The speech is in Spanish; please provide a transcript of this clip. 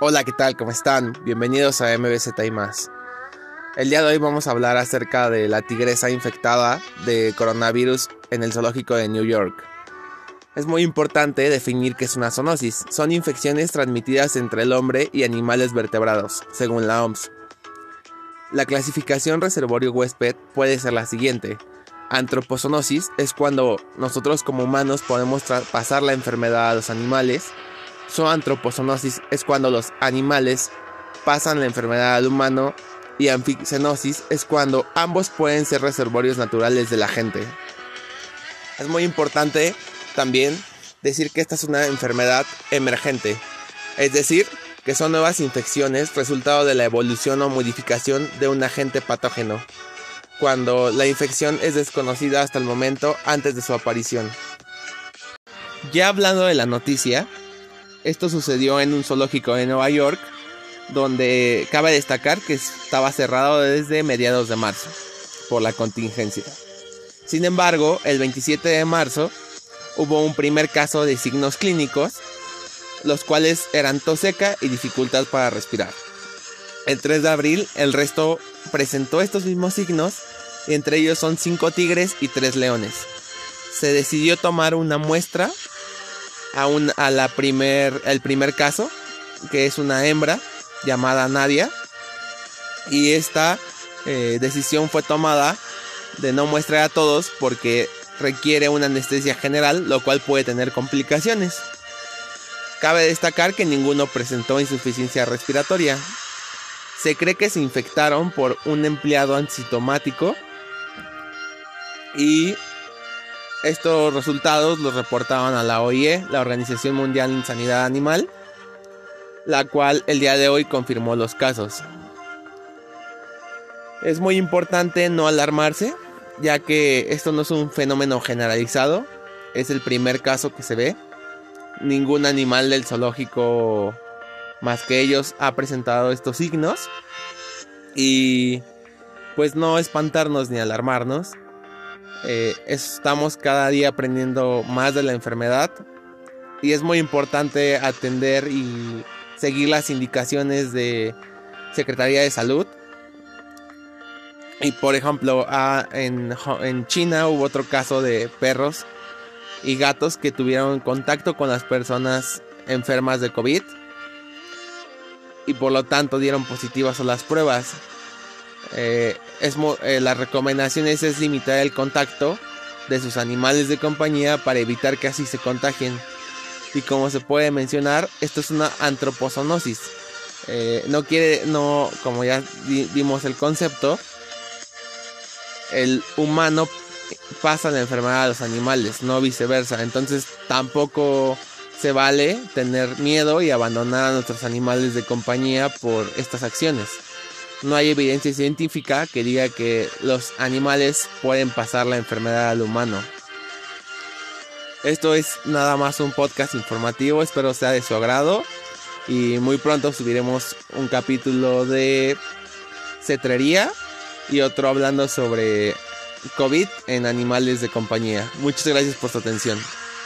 Hola, ¿qué tal? ¿Cómo están? Bienvenidos a MBZ y más. El día de hoy vamos a hablar acerca de la tigresa infectada de coronavirus en el zoológico de New York. Es muy importante definir qué es una zoonosis. Son infecciones transmitidas entre el hombre y animales vertebrados, según la OMS. La clasificación reservorio huésped puede ser la siguiente. Antropozoonosis es cuando nosotros como humanos podemos pasar la enfermedad a los animales Zoantropozoonosis es cuando los animales pasan la enfermedad al humano y anfixenosis es cuando ambos pueden ser reservorios naturales de la gente. Es muy importante también decir que esta es una enfermedad emergente, es decir, que son nuevas infecciones resultado de la evolución o modificación de un agente patógeno, cuando la infección es desconocida hasta el momento antes de su aparición. Ya hablando de la noticia, esto sucedió en un zoológico de Nueva York, donde cabe destacar que estaba cerrado desde mediados de marzo por la contingencia. Sin embargo, el 27 de marzo hubo un primer caso de signos clínicos, los cuales eran tos seca y dificultad para respirar. El 3 de abril el resto presentó estos mismos signos, y entre ellos son 5 tigres y 3 leones. Se decidió tomar una muestra a, a la primer, el primer caso, que es una hembra llamada Nadia. Y esta eh, decisión fue tomada de no muestrar a todos porque requiere una anestesia general, lo cual puede tener complicaciones. Cabe destacar que ninguno presentó insuficiencia respiratoria. Se cree que se infectaron por un empleado asintomático y estos resultados los reportaban a la OIE, la Organización Mundial en Sanidad Animal, la cual el día de hoy confirmó los casos. Es muy importante no alarmarse, ya que esto no es un fenómeno generalizado, es el primer caso que se ve. Ningún animal del zoológico más que ellos ha presentado estos signos. Y pues no espantarnos ni alarmarnos. Eh, estamos cada día aprendiendo más de la enfermedad y es muy importante atender y seguir las indicaciones de Secretaría de Salud. Y por ejemplo, en, en China hubo otro caso de perros y gatos que tuvieron contacto con las personas enfermas de COVID y por lo tanto dieron positivas a las pruebas. Eh, es, eh, las recomendaciones es limitar el contacto de sus animales de compañía para evitar que así se contagien. Y como se puede mencionar, esto es una antropozoonosis. Eh, no quiere, no, como ya vimos el concepto, el humano pasa la enfermedad a los animales, no viceversa. Entonces tampoco se vale tener miedo y abandonar a nuestros animales de compañía por estas acciones no hay evidencia científica que diga que los animales pueden pasar la enfermedad al humano. Esto es nada más un podcast informativo, espero sea de su agrado y muy pronto subiremos un capítulo de cetrería y otro hablando sobre COVID en animales de compañía. Muchas gracias por su atención.